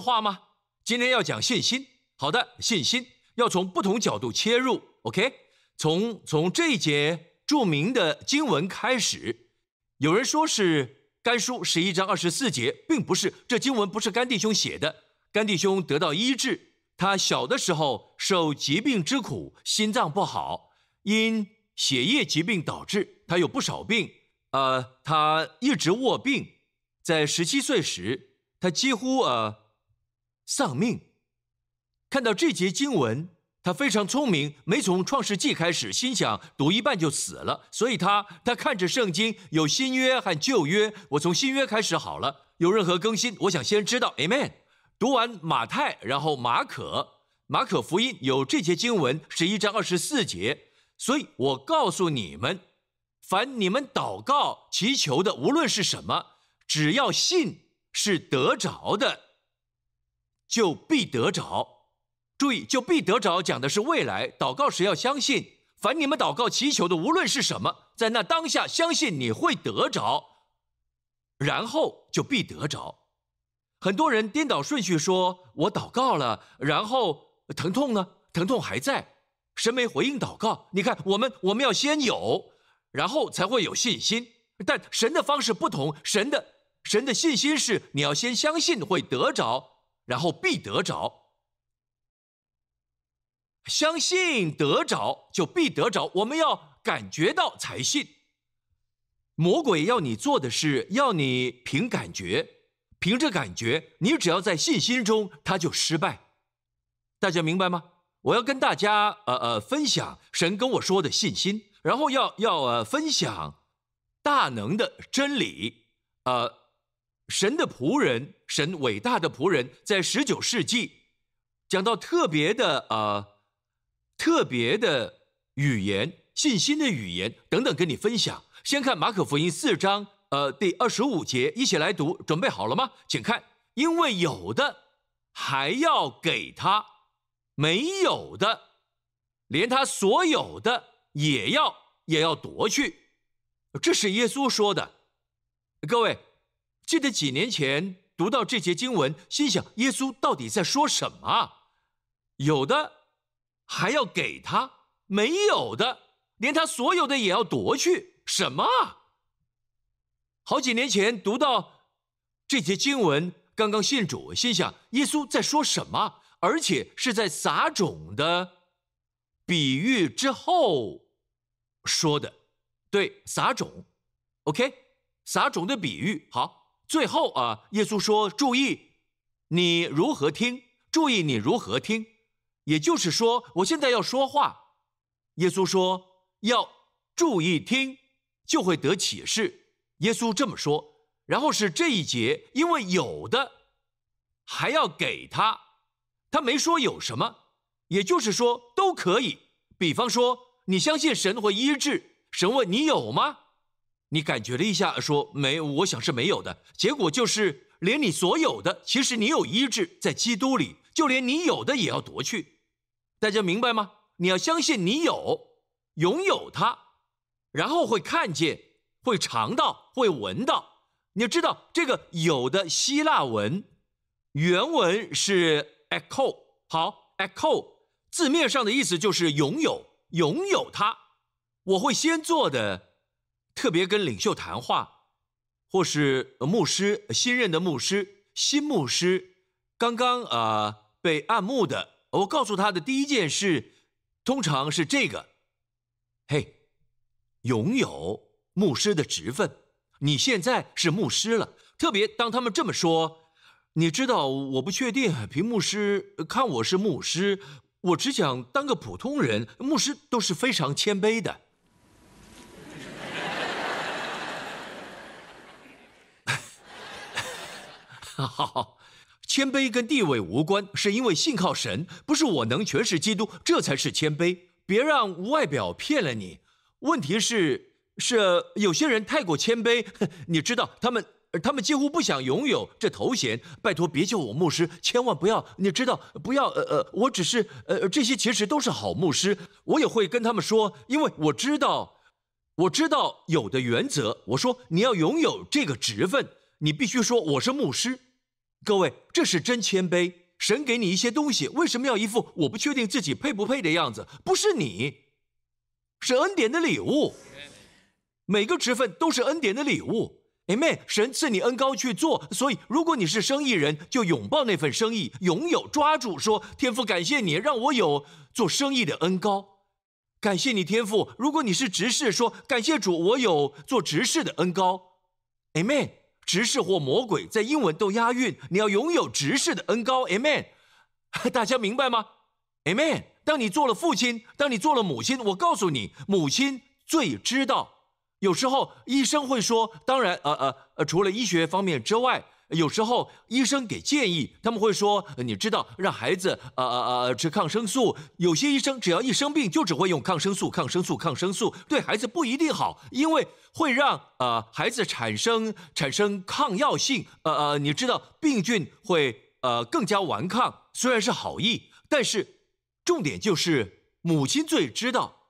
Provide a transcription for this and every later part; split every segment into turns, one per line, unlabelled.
话吗？今天要讲信心。好的，信心要从不同角度切入。OK，从从这一节著名的经文开始。有人说是甘书十一章二十四节，并不是，这经文不是甘弟兄写的。甘弟兄得到医治，他小的时候受疾病之苦，心脏不好，因血液疾病导致他有不少病。呃，他一直卧病，在十七岁时，他几乎呃丧命。看到这节经文，他非常聪明，没从创世纪开始，心想读一半就死了，所以他他看着圣经有新约和旧约，我从新约开始好了，有任何更新，我想先知道，Amen。读完马太，然后马可，马可福音有这节经文十一章二十四节，所以我告诉你们。凡你们祷告祈求的，无论是什么，只要信是得着的，就必得着。注意，就必得着，讲的是未来。祷告时要相信，凡你们祷告祈求的，无论是什么，在那当下相信你会得着，然后就必得着。很多人颠倒顺序说：“我祷告了，然后疼痛呢？疼痛还在，神没回应祷告。你看，我们我们要先有。”然后才会有信心，但神的方式不同。神的神的信心是你要先相信会得着，然后必得着。相信得着就必得着，我们要感觉到才信。魔鬼要你做的是要你凭感觉，凭着感觉，你只要在信心中，他就失败。大家明白吗？我要跟大家呃呃分享神跟我说的信心。然后要要呃分享大能的真理，呃，神的仆人，神伟大的仆人，在十九世纪讲到特别的呃特别的语言，信心的语言等等，跟你分享。先看马可福音四章呃第二十五节，一起来读，准备好了吗？请看，因为有的还要给他，没有的，连他所有的。也要也要夺去，这是耶稣说的。各位，记得几年前读到这节经文，心想耶稣到底在说什么？有的还要给他，没有的连他所有的也要夺去，什么？好几年前读到这节经文，刚刚信主，心想耶稣在说什么？而且是在撒种的比喻之后。说的对，撒种，OK，撒种的比喻好。最后啊，耶稣说：“注意你如何听，注意你如何听。”也就是说，我现在要说话，耶稣说要注意听，就会得启示。耶稣这么说。然后是这一节，因为有的还要给他，他没说有什么，也就是说都可以。比方说。你相信神会医治？神问你有吗？你感觉了一下，说没，我想是没有的。结果就是连你所有的，其实你有医治在基督里，就连你有的也要夺去。大家明白吗？你要相信你有，拥有它，然后会看见，会尝到，会闻到。你要知道这个有的希腊文原文是 echo，好，echo 字面上的意思就是拥有。拥有它，我会先做的，特别跟领袖谈话，或是牧师新任的牧师、新牧师刚刚啊被按牧的，我告诉他的第一件事，通常是这个：嘿，拥有牧师的职分，你现在是牧师了。特别当他们这么说，你知道，我不确定，凭牧师看我是牧师。我只想当个普通人，牧师都是非常谦卑的。好，谦卑跟地位无关，是因为信靠神，不是我能诠释基督，这才是谦卑。别让外表骗了你。问题是，是有些人太过谦卑，你知道他们。他们几乎不想拥有这头衔。拜托，别叫我牧师，千万不要！你知道，不要。呃呃，我只是呃，这些其实都是好牧师。我也会跟他们说，因为我知道，我知道有的原则。我说，你要拥有这个职分，你必须说我是牧师。各位，这是真谦卑。神给你一些东西，为什么要一副我不确定自己配不配的样子？不是你，是恩典的礼物。每个职分都是恩典的礼物。Amen。神赐你恩高去做，所以如果你是生意人，就拥抱那份生意，拥有抓住，说天父感谢你让我有做生意的恩高，感谢你天父。如果你是执事，说感谢主，我有做执事的恩高。Amen。执事或魔鬼在英文都押韵，你要拥有执事的恩高，Amen。大家明白吗？Amen。当你做了父亲，当你做了母亲，我告诉你，母亲最知道。有时候医生会说，当然，呃呃呃，除了医学方面之外。有时候医生给建议，他们会说：“你知道，让孩子呃呃呃吃抗生素。有些医生只要一生病，就只会用抗生素、抗生素、抗生素，对孩子不一定好，因为会让呃孩子产生产生抗药性。呃呃，你知道病菌会呃更加顽抗。虽然是好意，但是重点就是母亲最知道，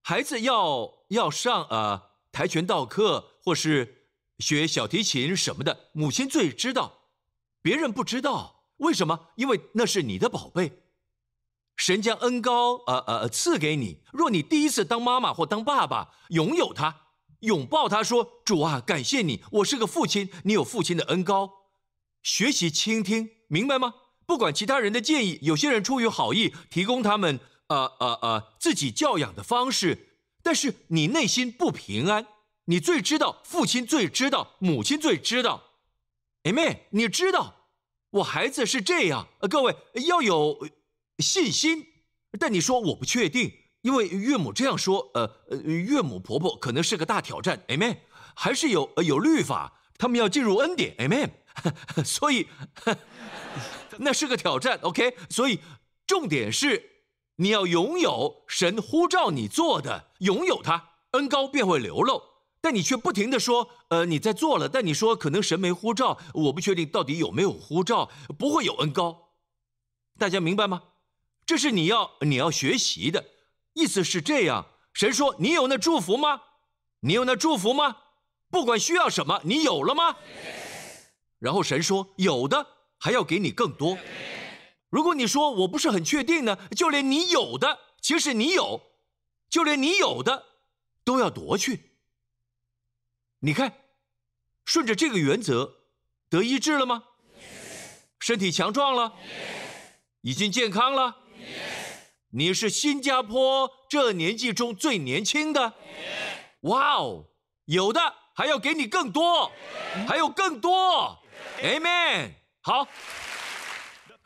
孩子要要上呃跆拳道课或是。”学小提琴什么的，母亲最知道，别人不知道。为什么？因为那是你的宝贝，神将恩高呃呃赐给你。若你第一次当妈妈或当爸爸，拥有他，拥抱他，说：“主啊，感谢你，我是个父亲，你有父亲的恩高。”学习倾听，明白吗？不管其他人的建议，有些人出于好意提供他们呃呃呃自己教养的方式，但是你内心不平安。你最知道，父亲最知道，母亲最知道，Amen。你知道，我孩子是这样。呃，各位要有信心。但你说我不确定，因为岳母这样说，呃呃，岳母婆婆可能是个大挑战，Amen。还是有有律法，他们要进入恩典，Amen。所以 那是个挑战，OK。所以重点是你要拥有神呼召你做的，拥有它，恩高便会流露。但你却不停的说，呃，你在做了，但你说可能神没呼召，我不确定到底有没有呼召，不会有恩高，大家明白吗？这是你要你要学习的，意思是这样。神说你有那祝福吗？你有那祝福吗？不管需要什么，你有了吗？然后神说有的还要给你更多。如果你说我不是很确定呢，就连你有的，其实你有，就连你有的都要夺去。你看，顺着这个原则得医治了吗？身体强壮了，已经健康了。你是新加坡这年纪中最年轻的。哇哦，有的还要给你更多，还有更多。Amen。好，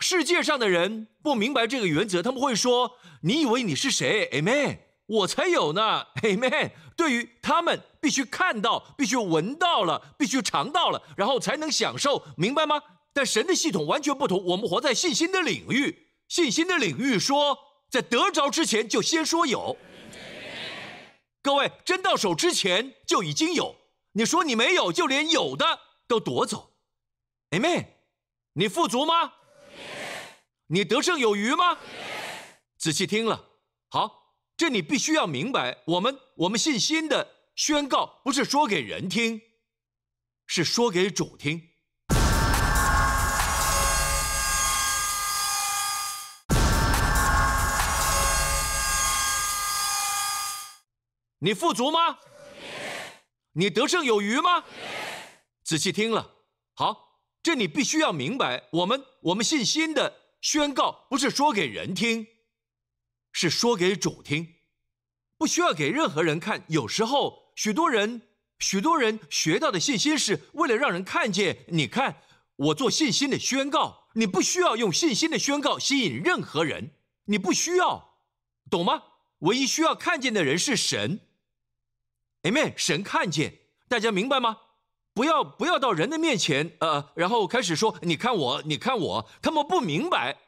世界上的人不明白这个原则，他们会说：“你以为你是谁？”Amen。我才有呢，Amen。对于他们，必须看到，必须闻到了，必须尝到了，然后才能享受，明白吗？但神的系统完全不同。我们活在信心的领域，信心的领域说，在得着之前就先说有。各位，真到手之前就已经有。你说你没有，就连有的都夺走，Amen。你富足吗？你得胜有余吗？仔细听了，好。这你必须要明白，我们我们信心的宣告不是说给人听，是说给主听。你富足吗？你得胜有余吗？仔细听了，好，这你必须要明白，我们我们信心的宣告不是说给人听。是说给主听，不需要给任何人看。有时候，许多人、许多人学到的信心是为了让人看见。你看，我做信心的宣告，你不需要用信心的宣告吸引任何人，你不需要，懂吗？唯一需要看见的人是神。Amen。神看见，大家明白吗？不要不要到人的面前，呃，然后开始说，你看我，你看我，他们不明白。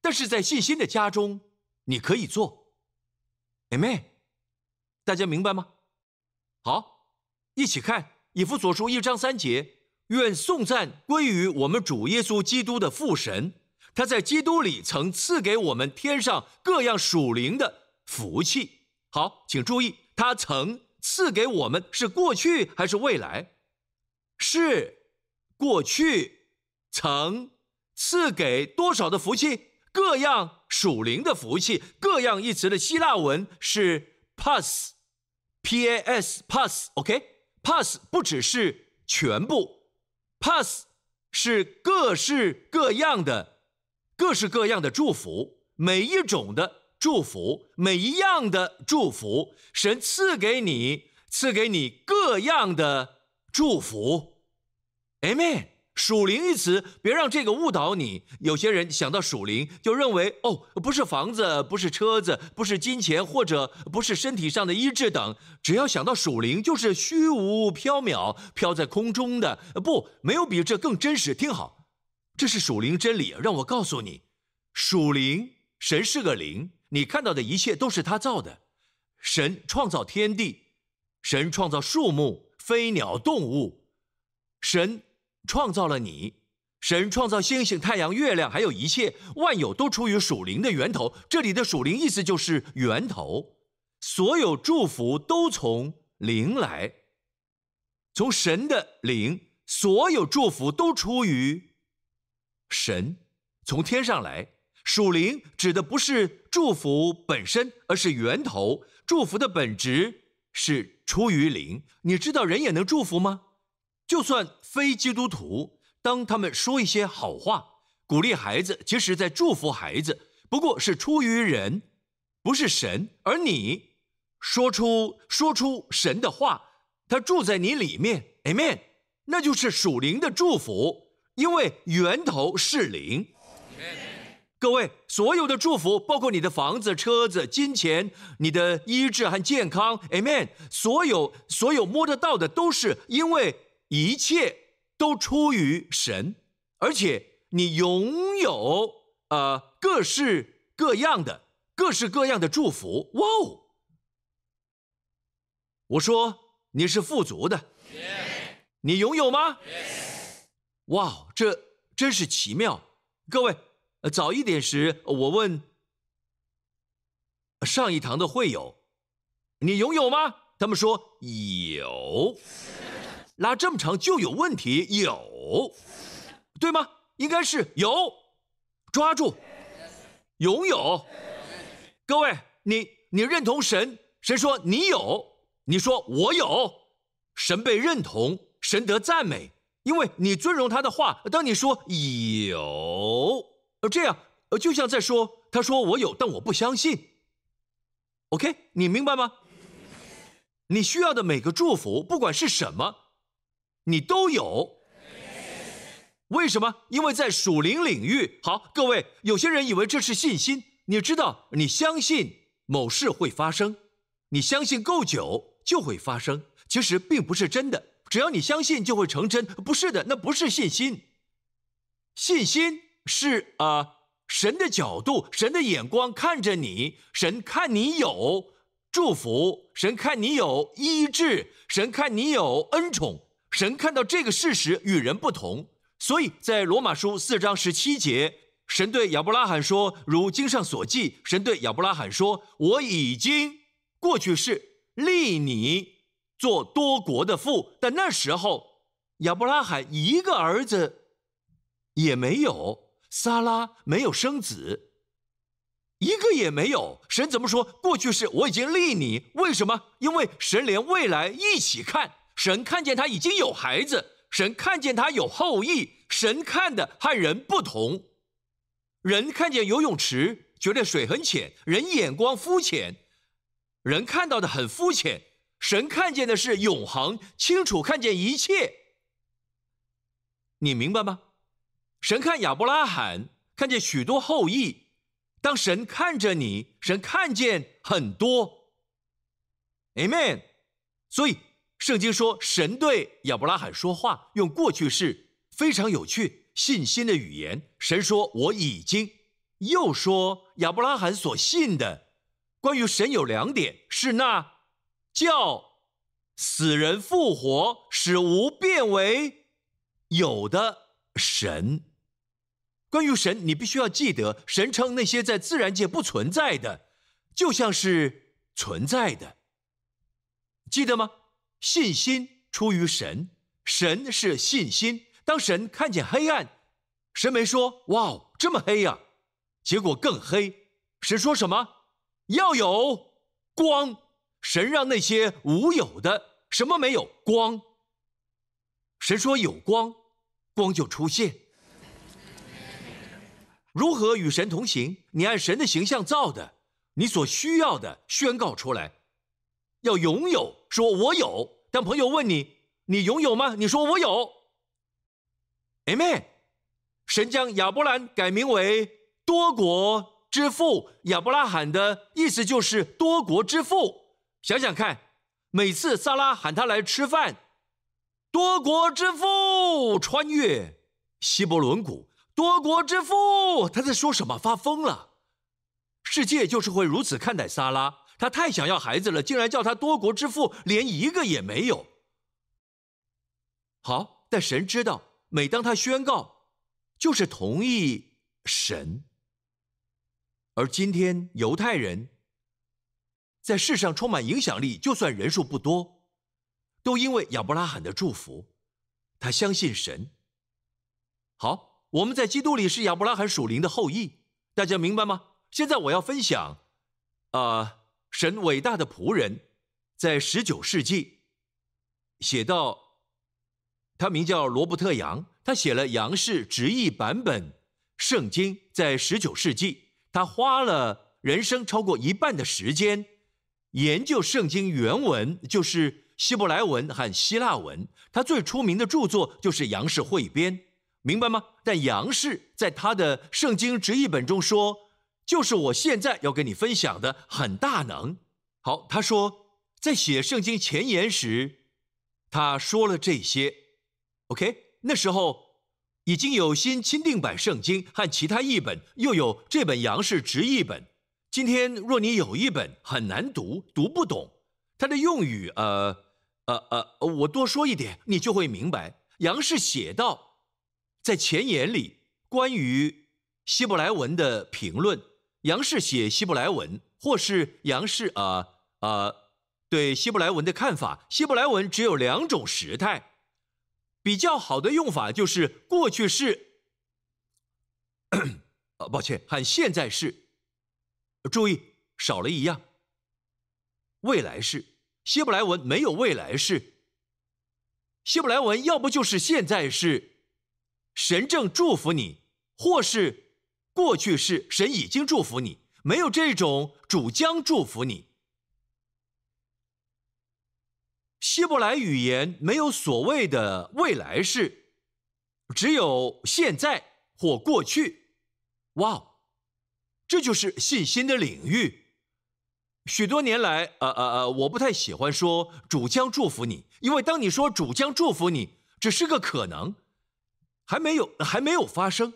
但是在信心的家中。你可以做，Amen，大家明白吗？好，一起看以弗所书一章三节，愿颂赞归于我们主耶稣基督的父神，他在基督里曾赐给我们天上各样属灵的福气。好，请注意，他曾赐给我们是过去还是未来？是过去，曾赐给多少的福气？各样属灵的福气。各样一词的希腊文是 pas P A S pass OK pass 不只是全部，pass 是各式各样的、各式各样的祝福，每一种的。祝福每一样的祝福，神赐给你，赐给你各样的祝福，Amen。属灵一词，别让这个误导你。有些人想到属灵，就认为哦，不是房子，不是车子，不是金钱，或者不是身体上的医治等。只要想到属灵，就是虚无缥缈、飘在空中的。不，没有比这更真实。听好，这是属灵真理。让我告诉你，属灵，神是个灵。你看到的一切都是他造的，神创造天地，神创造树木、飞鸟、动物，神创造了你，神创造星星、太阳、月亮，还有一切万有都出于属灵的源头。这里的属灵意思就是源头，所有祝福都从灵来，从神的灵，所有祝福都出于神，从天上来。属灵指的不是祝福本身，而是源头。祝福的本质是出于灵。你知道人也能祝福吗？就算非基督徒，当他们说一些好话，鼓励孩子，其实在祝福孩子，不过是出于人，不是神。而你说出说出神的话，他住在你里面，Amen，那就是属灵的祝福，因为源头是灵。各位，所有的祝福，包括你的房子、车子、金钱、你的医治和健康，Amen。所有所有摸得到的，都是因为一切都出于神，而且你拥有呃各式各样的、各式各样的祝福。哇哦！我说你是富足的，你拥有吗？哇，这真是奇妙，各位。早一点时，我问上一堂的会友：“你拥有吗？”他们说有。拉这么长就有。问题，有，对吗？应该是有，抓住，拥有。各位，你你认同神？神说你有，你说我有，神被认同，神得赞美，因为你尊荣他的话。当你说有。呃，这样，呃，就像在说，他说我有，但我不相信。OK，你明白吗？你需要的每个祝福，不管是什么，你都有。为什么？因为在属灵领域。好，各位，有些人以为这是信心。你知道，你相信某事会发生，你相信够久就会发生。其实并不是真的。只要你相信，就会成真。不是的，那不是信心。信心。是啊，神的角度，神的眼光看着你，神看你有祝福，神看你有医治，神看你有恩宠，神看到这个事实与人不同，所以在罗马书四章十七节，神对亚伯拉罕说：“如经上所记，神对亚伯拉罕说，我已经过去是立你做多国的父。”但那时候亚伯拉罕一个儿子也没有。撒拉没有生子，一个也没有。神怎么说？过去是我已经立你，为什么？因为神连未来一起看。神看见他已经有孩子，神看见他有后裔。神看的和人不同。人看见游泳池，觉得水很浅，人眼光肤浅，人看到的很肤浅。神看见的是永恒，清楚看见一切。你明白吗？神看亚伯拉罕，看见许多后裔。当神看着你，神看见很多。Amen。所以圣经说，神对亚伯拉罕说话，用过去式，非常有趣，信心的语言。神说：“我已经。”又说亚伯拉罕所信的，关于神有两点：是那叫死人复活，使无变为有的神。关于神，你必须要记得，神称那些在自然界不存在的，就像是存在的。记得吗？信心出于神，神是信心。当神看见黑暗，神没说：“哇哦，这么黑呀！”结果更黑。神说什么？要有光。神让那些无有的什么没有光。神说有光，光就出现。如何与神同行？你按神的形象造的，你所需要的宣告出来，要拥有。说我有。当朋友问你，你拥有吗？你说我有。Amen。神将亚伯兰改名为多国之父，亚伯拉罕的意思就是多国之父。想想看，每次萨拉喊他来吃饭，多国之父穿越希伯伦谷，多国之父他在说什么？发疯了！世界就是会如此看待萨拉，他太想要孩子了，竟然叫他多国之父，连一个也没有。好，但神知道，每当他宣告。就是同意神，而今天犹太人在世上充满影响力，就算人数不多，都因为亚伯拉罕的祝福，他相信神。好，我们在基督里是亚伯拉罕属灵的后裔，大家明白吗？现在我要分享，啊，神伟大的仆人，在十九世纪写到，他名叫罗伯特·杨。他写了杨氏直译版本圣经，在十九世纪，他花了人生超过一半的时间研究圣经原文，就是希伯来文和希腊文。他最出名的著作就是杨氏汇编，明白吗？但杨氏在他的圣经直译本中说，就是我现在要跟你分享的很大能。好，他说在写圣经前言时，他说了这些。OK。那时候已经有新钦定版圣经和其他译本，又有这本杨氏直译本。今天若你有一本很难读、读不懂，它的用语，呃，呃呃，我多说一点，你就会明白。杨氏写到，在前言里关于希伯来文的评论，杨氏写希伯来文，或是杨氏啊啊对希伯来文的看法，希伯来文只有两种时态。比较好的用法就是过去式，呃，抱歉，和现在式。注意少了一样，未来式。希伯来文没有未来式，希伯来文要不就是现在式，神正祝福你，或是过去式，神已经祝福你，没有这种主将祝福你。希伯来语言没有所谓的未来式，只有现在或过去。哇，这就是信心的领域。许多年来，呃呃呃，我不太喜欢说主将祝福你，因为当你说主将祝福你，只是个可能，还没有还没有发生。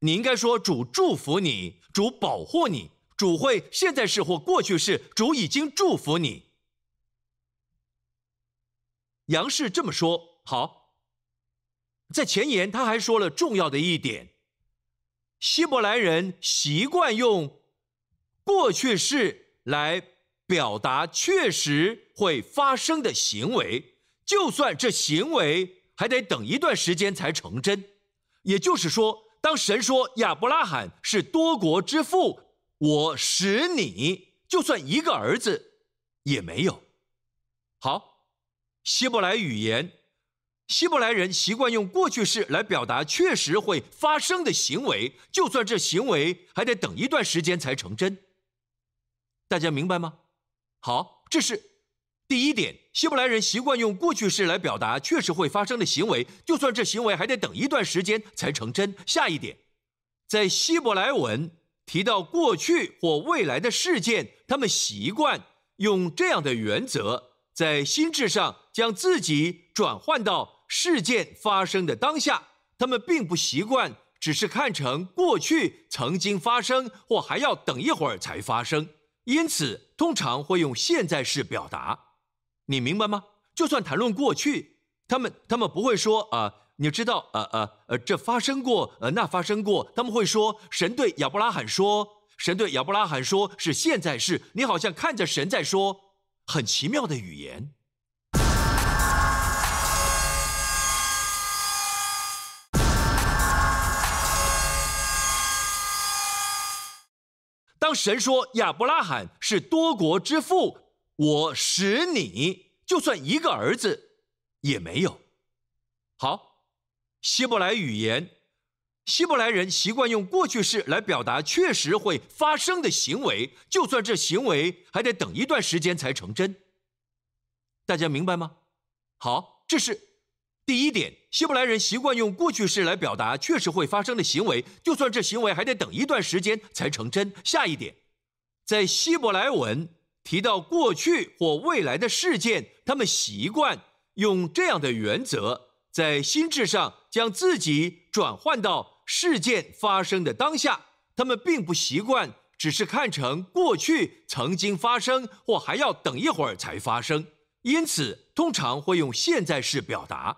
你应该说主祝福你，主保护你，主会现在式或过去式，主已经祝福你。杨氏这么说好，在前言他还说了重要的一点：希伯来人习惯用过去式来表达确实会发生的行为，就算这行为还得等一段时间才成真。也就是说，当神说亚伯拉罕是多国之父，我使你，就算一个儿子也没有。好。希伯来语言，希伯来人习惯用过去式来表达确实会发生的行为，就算这行为还得等一段时间才成真。大家明白吗？好，这是第一点。希伯来人习惯用过去式来表达确实会发生的行为，就算这行为还得等一段时间才成真。下一点，在希伯来文提到过去或未来的事件，他们习惯用这样的原则。在心智上将自己转换到事件发生的当下，他们并不习惯只是看成过去曾经发生或还要等一会儿才发生，因此通常会用现在式表达。你明白吗？就算谈论过去，他们他们不会说，啊，你知道，呃呃呃，这发生过，呃，那发生过，他们会说，神对亚伯拉罕说，神对亚伯拉罕说是现在是，你好像看着神在说。很奇妙的语言。当神说亚伯拉罕是多国之父。我使你就算一个儿子也没有。好，希伯来语言，希伯来人习惯用过去式来表达确实会发生的行为，就算这行为还得等一段时间才成真。大家明白吗？好，这是第一点。希伯来人习惯用过去式来表达确实会发生的行为，就算这行为还得等一段时间才成真。下一点，在希伯来文提到过去或未来的事件，他们习惯用这样的原则，在心智上将自己转换到事件发生的当下。他们并不习惯只是看成过去曾经发生，或还要等一会儿才发生。因此，通常会用现在式表达，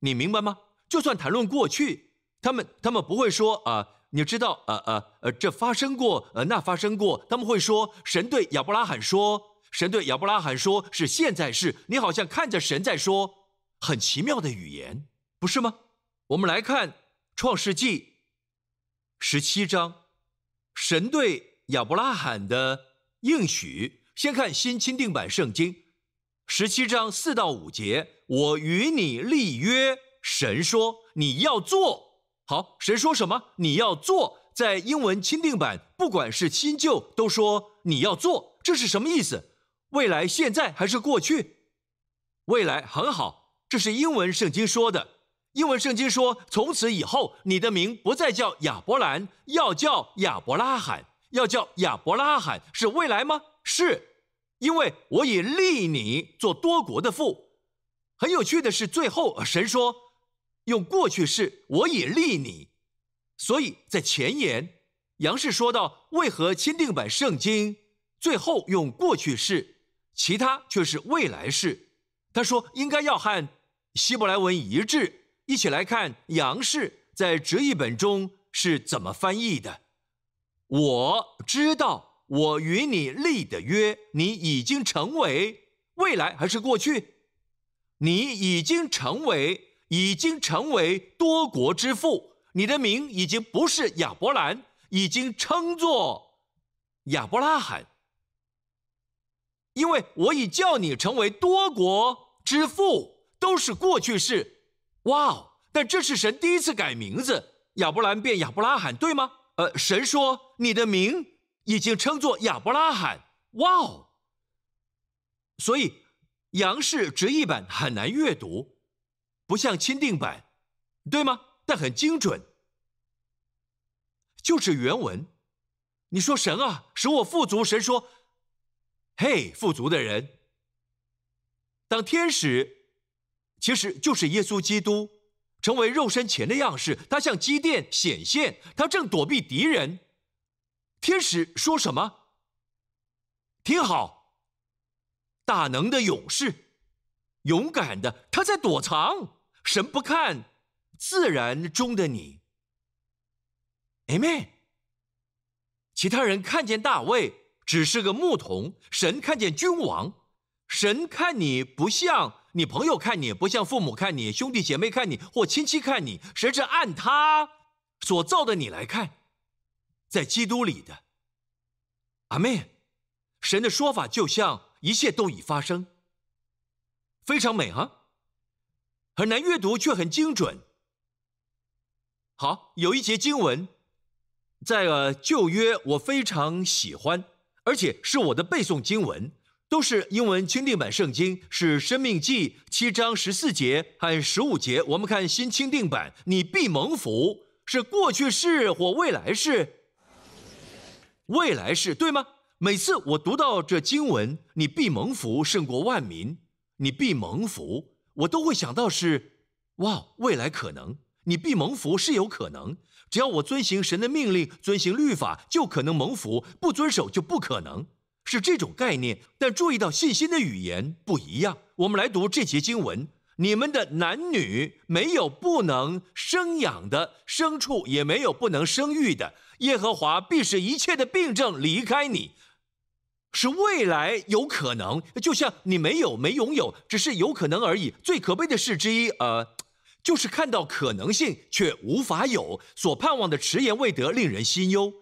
你明白吗？就算谈论过去，他们他们不会说啊，你知道，呃呃呃，这发生过，呃那发生过，他们会说，神对亚伯拉罕说，神对亚伯拉罕说是现在是，你好像看着神在说，很奇妙的语言，不是吗？我们来看创世纪十七章，神对亚伯拉罕的应许，先看新钦定版圣经。十七章四到五节，我与你立约。神说你要做好。神说什么？你要做。在英文钦定版，不管是新旧，都说你要做。这是什么意思？未来、现在还是过去？未来很好，这是英文圣经说的。英文圣经说，从此以后，你的名不再叫亚伯兰，要叫亚伯拉罕。要叫亚伯拉罕是未来吗？是。因为我已立你做多国的父，很有趣的是，最后神说用过去式，我已立你，所以在前言杨氏说到为何钦定版圣经最后用过去式，其他却是未来式。他说应该要和希伯来文一致。一起来看杨氏在直译本中是怎么翻译的。我知道。我与你立的约，你已经成为未来还是过去？你已经成为，已经成为多国之父。你的名已经不是亚伯兰，已经称作亚伯拉罕。因为我已叫你成为多国之父，都是过去式。哇哦！但这是神第一次改名字，亚伯兰变亚伯拉罕，对吗？呃，神说你的名。已经称作亚伯拉罕，哇哦！所以杨氏直译版很难阅读，不像钦定版，对吗？但很精准，就是原文。你说神啊，使我富足。神说：“嘿，富足的人，当天使，其实就是耶稣基督，成为肉身前的样式。他向基甸显现，他正躲避敌人。”天使说什么？听好，大能的勇士，勇敢的，他在躲藏。神不看自然中的你。Amen。其他人看见大卫只是个牧童，神看见君王。神看你不像你朋友看你，不像父母看你，兄弟姐妹看你，或亲戚看你，神是按他所造的你来看。在基督里的阿妹，神的说法就像一切都已发生，非常美啊，很难阅读却很精准。好，有一节经文在呃旧约，我非常喜欢，而且是我的背诵经文，都是英文钦定版圣经，是生命记七章十四节和十五节。我们看新钦定版，你必蒙福，是过去式或未来式。未来式对吗？每次我读到这经文，你必蒙福胜过万民，你必蒙福，我都会想到是，哇，未来可能，你必蒙福是有可能，只要我遵行神的命令，遵行律法，就可能蒙福；不遵守就不可能，是这种概念。但注意到信心的语言不一样。我们来读这节经文：你们的男女没有不能生养的牲畜，也没有不能生育的。耶和华必使一切的病症离开你，是未来有可能，就像你没有没拥有，只是有可能而已。最可悲的事之一，呃，就是看到可能性却无法有，所盼望的迟延未得，令人心忧。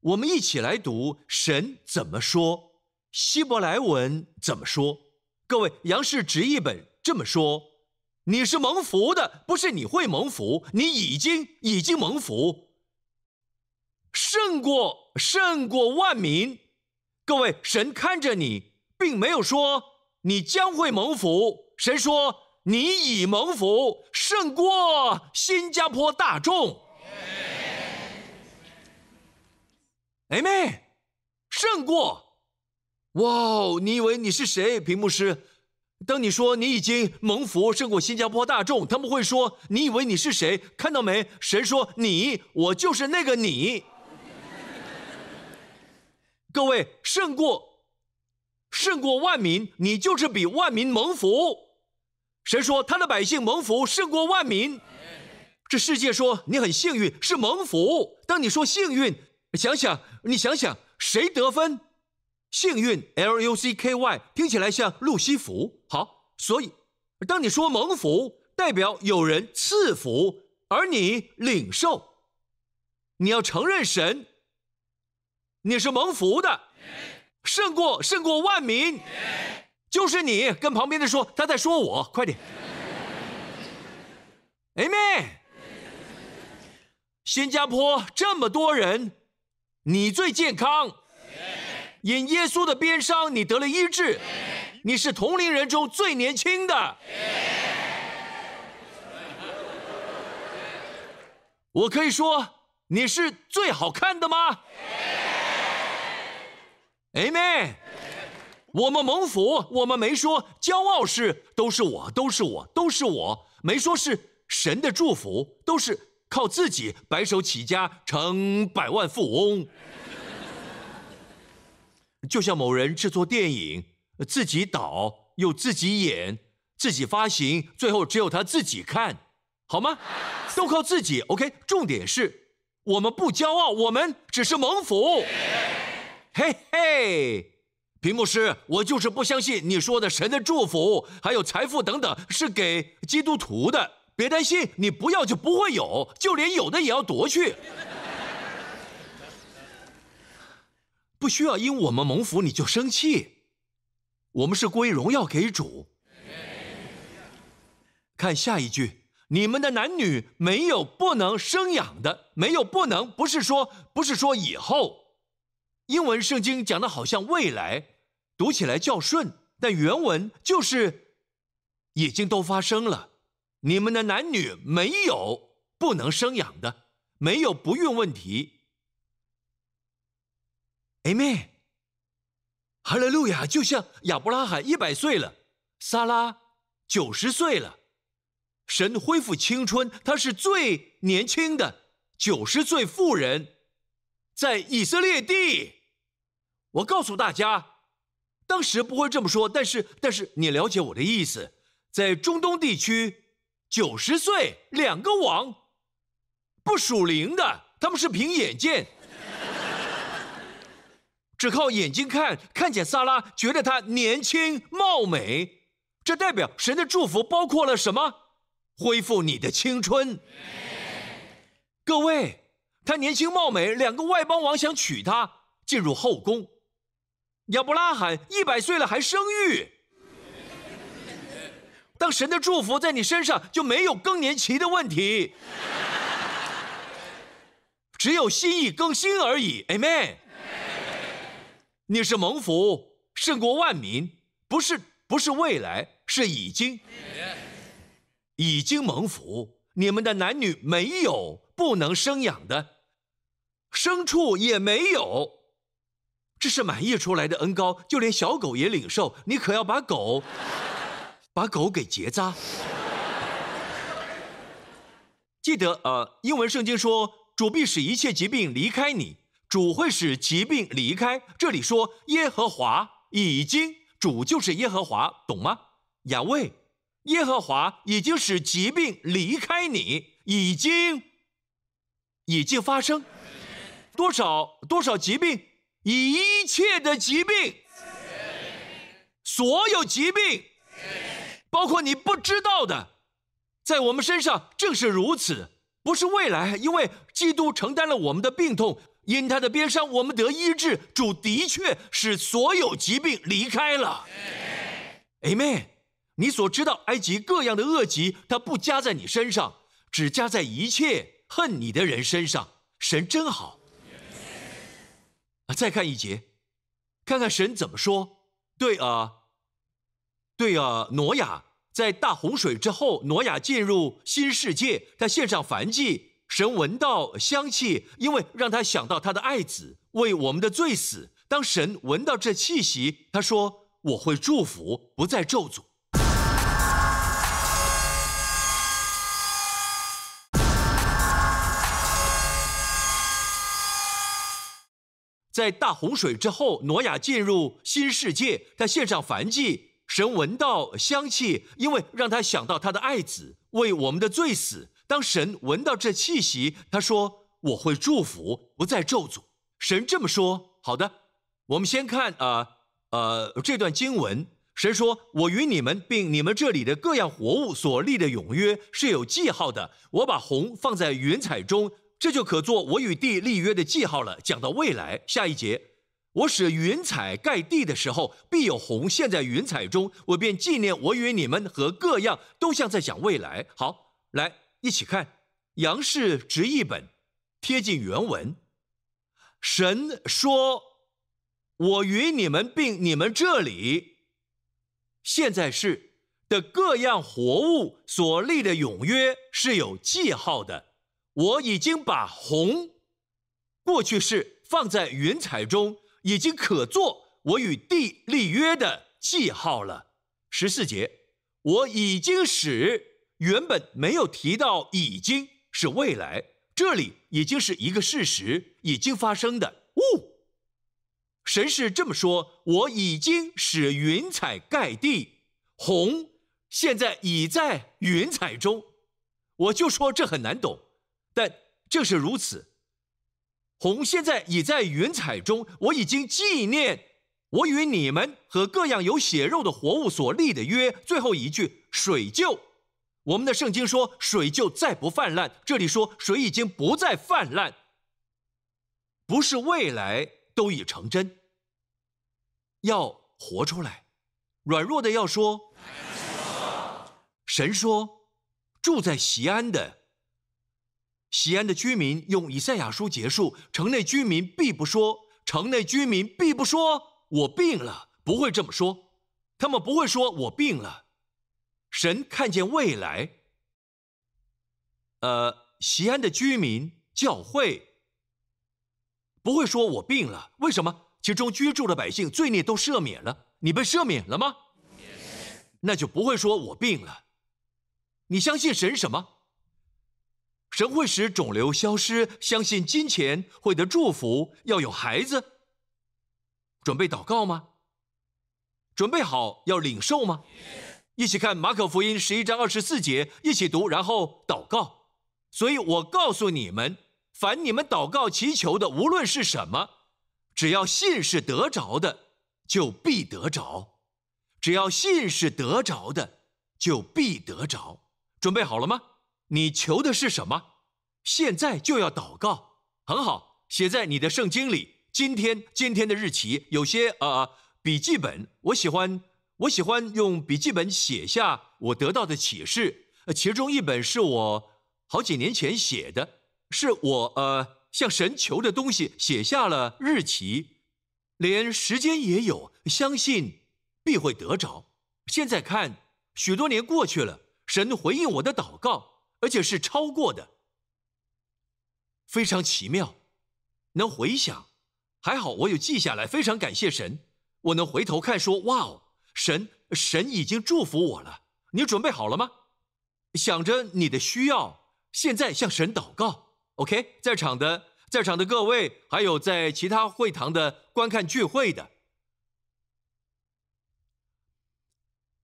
我们一起来读神怎么说，希伯来文怎么说？各位，杨氏直译本这么说：你是蒙福的，不是你会蒙福，你已经已经蒙福，胜过胜过万民。各位，神看着你，并没有说你将会蒙福，神说你已蒙福，胜过新加坡大众。哎妹，胜过！哇哦，你以为你是谁？屏幕师，当你说你已经蒙福胜过新加坡大众，他们会说你以为你是谁？看到没？神说你，我就是那个你。各位，胜过，胜过万民，你就是比万民蒙福。神说他的百姓蒙福胜过万民。这世界说你很幸运，是蒙福。当你说幸运。想想，你想想，谁得分？幸运，L U C K Y，听起来像路西弗。好，所以当你说蒙福，代表有人赐福，而你领受。你要承认神，你是蒙福的，胜过胜过万民，就是你。跟旁边的说，他在说我，快点。Amen。新加坡这么多人。你最健康，因耶稣的鞭伤，你得了医治。你是同龄人中最年轻的。我可以说你是最好看的吗？Amen。我们蒙福，我们没说骄傲是都是我，都是我，都是我，没说是神的祝福，都是。靠自己白手起家成百万富翁，就像某人制作电影，自己导又自己演，自己发行，最后只有他自己看，好吗？都靠自己。OK，重点是我们不骄傲，我们只是蒙福。嘿嘿，屏幕师，我就是不相信你说的神的祝福还有财富等等是给基督徒的。别担心，你不要就不会有，就连有的也要夺去。不需要因我们蒙福你就生气，我们是归荣耀给主。看下一句，你们的男女没有不能生养的，没有不能，不是说不是说以后。英文圣经讲的好像未来，读起来较顺，但原文就是已经都发生了。你们的男女没有不能生养的，没有不孕问题。Amen，哈利路亚！就像亚伯拉罕一百岁了，撒拉九十岁了，神恢复青春，他是最年轻的九十岁妇人，在以色列地。我告诉大家，当时不会这么说，但是但是你了解我的意思，在中东地区。九十岁，两个王，不属灵的，他们是凭眼见，只靠眼睛看，看见萨拉，觉得她年轻貌美，这代表神的祝福包括了什么？恢复你的青春。各位，她年轻貌美，两个外邦王想娶她进入后宫，亚伯拉罕一百岁了还生育。当神的祝福在你身上，就没有更年期的问题，只有心意更新而已。Amen。你是蒙福胜过万民，不是不是未来，是已经，已经蒙福。你们的男女没有不能生养的，牲畜也没有，这是满溢出来的恩高，就连小狗也领受。你可要把狗。把狗给结扎。记得，呃，英文圣经说，主必使一切疾病离开你，主会使疾病离开。这里说耶和华已经，主就是耶和华，懂吗？亚卫，耶和华已经使疾病离开你，已经，已经发生多少多少疾病？一切的疾病，所有疾病。包括你不知道的，在我们身上正是如此。不是未来，因为基督承担了我们的病痛，因他的鞭伤我们得医治。主的确使所有疾病离开了。Amen。你所知道埃及各样的恶疾，它不加在你身上，只加在一切恨你的人身上。神真好。再看一节，看看神怎么说。对啊，对啊，挪亚。在大洪水之后，挪亚进入新世界，他献上燔祭，神闻到香气，因为让他想到他的爱子为我们的罪死。当神闻到这气息，他说：“我会祝福，不再咒诅。”在大洪水之后，挪亚进入新世界，他献上燔祭。神闻到香气，因为让他想到他的爱子为我们的罪死。当神闻到这气息，他说：“我会祝福，不再咒诅。”神这么说。好的，我们先看啊呃这段经文。神说：“我与你们并你们这里的各样活物所立的永约是有记号的。我把红放在云彩中，这就可做我与地立约的记号了。”讲到未来，下一节。我使云彩盖地的时候，必有红现，在云彩中，我便纪念我与你们和各样，都像在讲未来。好，来一起看杨氏直译本，贴近原文。神说：“我与你们并你们这里，现在是的各样活物所立的永约是有记号的。我已经把红过去式放在云彩中。”已经可做我与地立约的记号了。十四节，我已经使原本没有提到，已经是未来，这里已经是一个事实，已经发生的。呜，神是这么说：我已经使云彩盖地，红现在已在云彩中。我就说这很难懂，但正是如此。红现在已在云彩中，我已经纪念我与你们和各样有血肉的活物所立的约。最后一句，水就，我们的圣经说水就再不泛滥，这里说水已经不再泛滥，不是未来都已成真，要活出来，软弱的要说，神说住在西安的。西安的居民用以赛亚书结束：城内居民必不说，城内居民必不说，我病了，不会这么说，他们不会说我病了。神看见未来。呃，西安的居民教会不会说我病了，为什么？其中居住的百姓罪孽都赦免了，你被赦免了吗？那就不会说我病了。你相信神什么？神会使肿瘤消失，相信金钱会得祝福，要有孩子。准备祷告吗？准备好要领受吗？一起看马可福音十一章二十四节，一起读，然后祷告。所以我告诉你们，凡你们祷告祈求的，无论是什么，只要信是得着的，就必得着；只要信是得着的，就必得着。准备好了吗？你求的是什么？现在就要祷告，很好，写在你的圣经里。今天，今天的日期，有些呃笔记本，我喜欢，我喜欢用笔记本写下我得到的启示。呃，其中一本是我好几年前写的，是我呃向神求的东西，写下了日期，连时间也有，相信必会得着。现在看，许多年过去了，神回应我的祷告。而且是超过的，非常奇妙，能回想，还好我有记下来，非常感谢神，我能回头看说，哇哦，神神已经祝福我了。你准备好了吗？想着你的需要，现在向神祷告。OK，在场的在场的各位，还有在其他会堂的观看聚会的，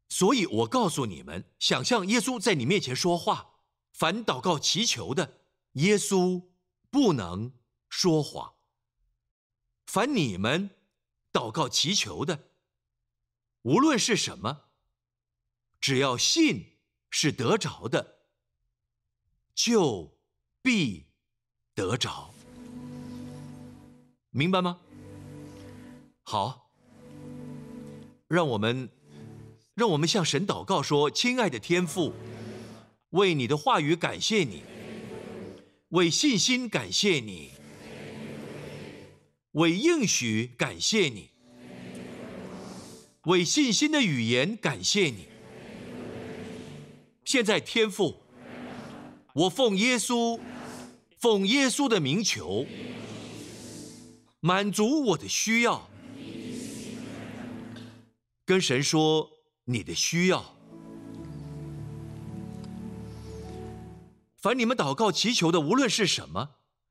所以我告诉你们，想象耶稣在你面前说话。凡祷告祈求的，耶稣不能说谎。凡你们祷告祈求的，无论是什么，只要信是得着的，就必得着。明白吗？好，让我们让我们向神祷告说：“亲爱的天父，为你的话语感谢你，为信心感谢你，为应许感谢你，为信心的语言感谢你。现在天父，我奉耶稣，奉耶稣的名求，满足我的需要。”跟神说你的需要，凡你们祷告祈求的，无论是什么，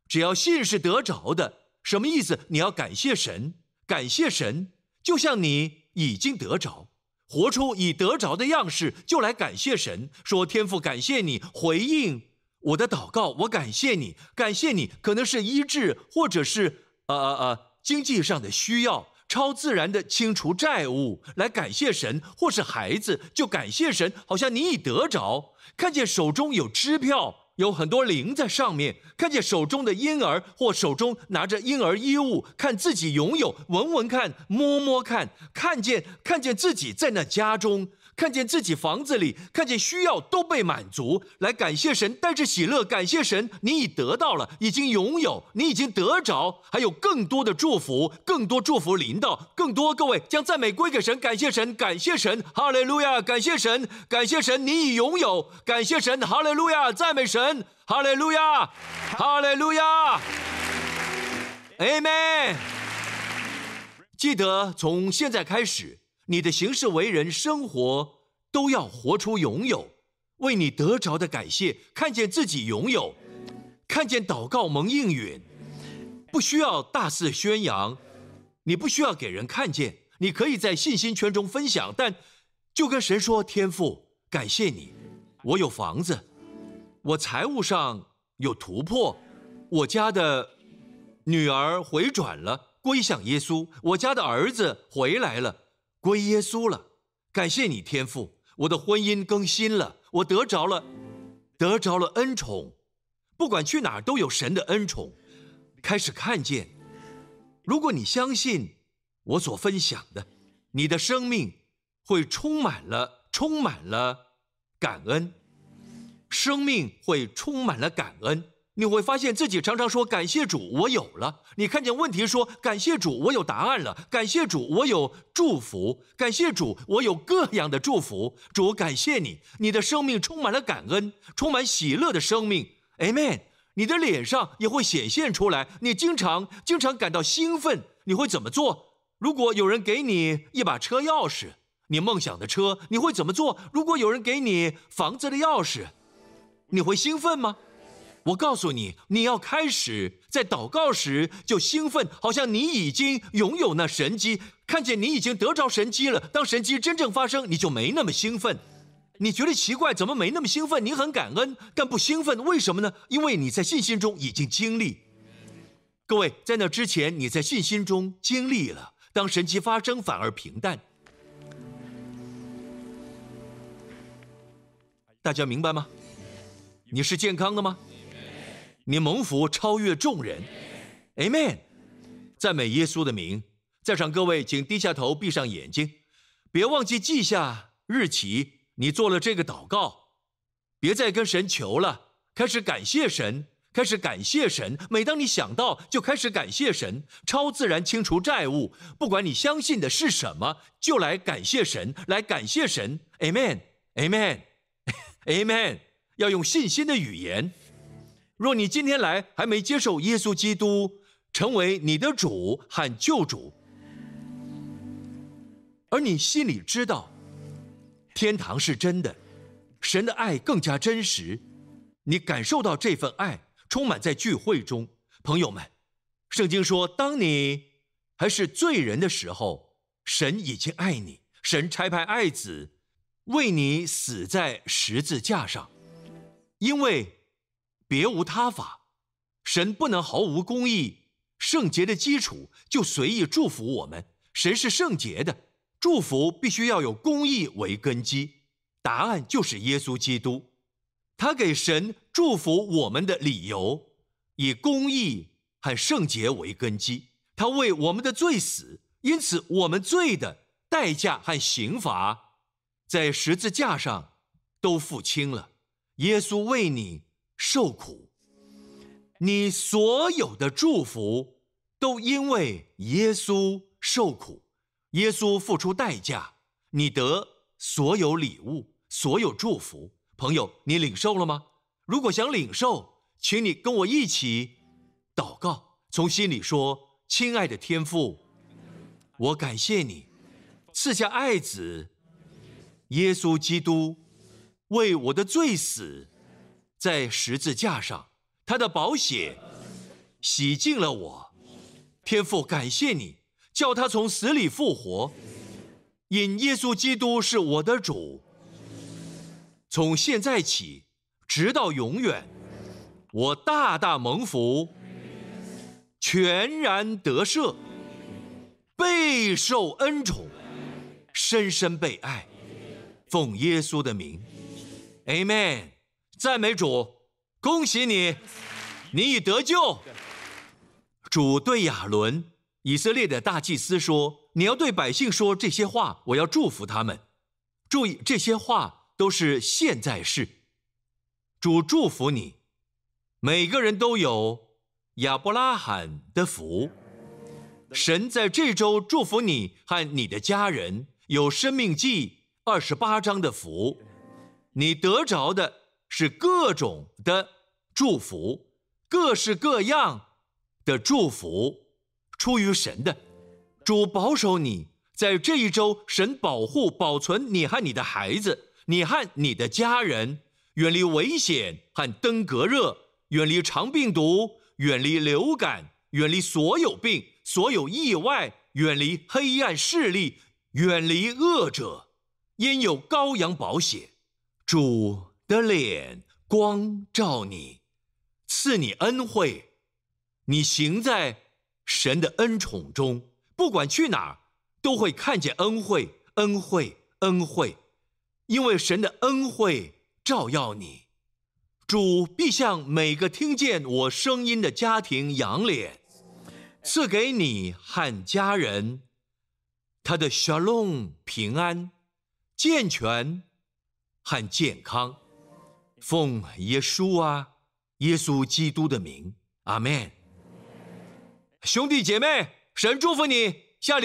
只要信是得着的。什么意思？你要感谢神，感谢神，就像你已经得着，活出已得着的样式，就来感谢神，说天父感谢你回应我的祷告，我感谢你，感谢你，可能是医治，或者是呃呃呃经济上的需要。超自然的清除债务来感谢神，或是孩子就感谢神，好像你已得着，看见手中有支票，有很多零在上面，看见手中的婴儿或手中拿着婴儿衣物，看自己拥有，闻闻看，摸摸看，看见看见自己在那家中。看见自己房子里，看见需要都被满足，来感谢神，带着喜乐感谢神，你已得到了，已经拥有，你已经得着，还有更多的祝福，更多祝福临到，更多各位将赞美归给神，感谢神，感谢神，哈利路亚，感谢神，感谢神，你已拥有，感谢神，哈利路亚，赞美神，哈利路亚，哈利路亚，Amen。记得从现在开始。你的行事为人、生活都要活出拥有，为你得着的感谢，看见自己拥有，看见祷告蒙应允，不需要大肆宣扬，你不需要给人看见，你可以在信心圈中分享，但就跟神说：“天父，感谢你，我有房子，我财务上有突破，我家的女儿回转了，归向耶稣，我家的儿子回来了。”归耶稣了，感谢你天父，我的婚姻更新了，我得着了，得着了恩宠，不管去哪儿都有神的恩宠，开始看见。如果你相信我所分享的，你的生命会充满了，充满了感恩，生命会充满了感恩。你会发现自己常常说感谢主，我有了。你看见问题说感谢主，我有答案了。感谢主，我有祝福。感谢主，我有各样的祝福。主，感谢你，你的生命充满了感恩，充满喜乐的生命。Amen。你的脸上也会显现出来，你经常经常感到兴奋。你会怎么做？如果有人给你一把车钥匙，你梦想的车，你会怎么做？如果有人给你房子的钥匙，你会兴奋吗？我告诉你，你要开始在祷告时就兴奋，好像你已经拥有那神机，看见你已经得着神机了。当神机真正发生，你就没那么兴奋。你觉得奇怪，怎么没那么兴奋？你很感恩，但不兴奋，为什么呢？因为你在信心中已经经历。各位，在那之前，你在信心中经历了，当神机发生，反而平淡。大家明白吗？你是健康的吗？你蒙福超越众人，Amen，赞美耶稣的名。在场各位，请低下头，闭上眼睛，别忘记记下日期。你做了这个祷告，别再跟神求了，开始感谢神，开始感谢神。每当你想到，就开始感谢神。超自然清除债务，不管你相信的是什么，就来感谢神，来感谢神。Amen，Amen，Amen。要用信心的语言。若你今天来还没接受耶稣基督成为你的主和救主，而你心里知道天堂是真的，神的爱更加真实，你感受到这份爱充满在聚会中，朋友们，圣经说，当你还是罪人的时候，神已经爱你，神差派爱子为你死在十字架上，因为。别无他法，神不能毫无公义、圣洁的基础就随意祝福我们。神是圣洁的，祝福必须要有公义为根基。答案就是耶稣基督，他给神祝福我们的理由，以公义和圣洁为根基。他为我们的罪死，因此我们罪的代价和刑罚，在十字架上都付清了。耶稣为你受苦，你所有的祝福都因为耶稣受苦，耶稣付出代价，你得所有礼物，所有祝福。朋友，你领受了吗？如果想领受，请你跟我一起祷告，从心里说：“亲爱的天父，我感谢你赐下爱子耶稣基督。”为我的罪死，在十字架上，他的宝血洗净了我。天父，感谢你，叫他从死里复活。因耶稣基督是我的主，从现在起，直到永远，我大大蒙福，全然得赦，备受恩宠，深深被爱。奉耶稣的名。Amen，赞美主，恭喜你，你已得救。主对亚伦，以色列的大祭司说：“你要对百姓说这些话，我要祝福他们。注意，这些话都是现在式。主祝福你，每个人都有亚伯拉罕的福。神在这周祝福你和你的家人，有生命记二十八章的福。”你得着的是各种的祝福，各式各样的祝福，出于神的。主保守你在这一周，神保护保存你和你的孩子，你和你的家人，远离危险和登革热，远离肠病毒，远离流感，远离所有病、所有意外，远离黑暗势力，远离恶者，因有羔羊保险。主的脸光照你，赐你恩惠，你行在神的恩宠中，不管去哪儿，都会看见恩惠、恩惠、恩惠，因为神的恩惠照耀你。主必向每个听见我声音的家庭扬脸，赐给你和家人他的 shalom 平安、健全。和健康，奉耶稣啊，耶稣基督的名，阿门。兄弟姐妹，神祝福你，下礼拜。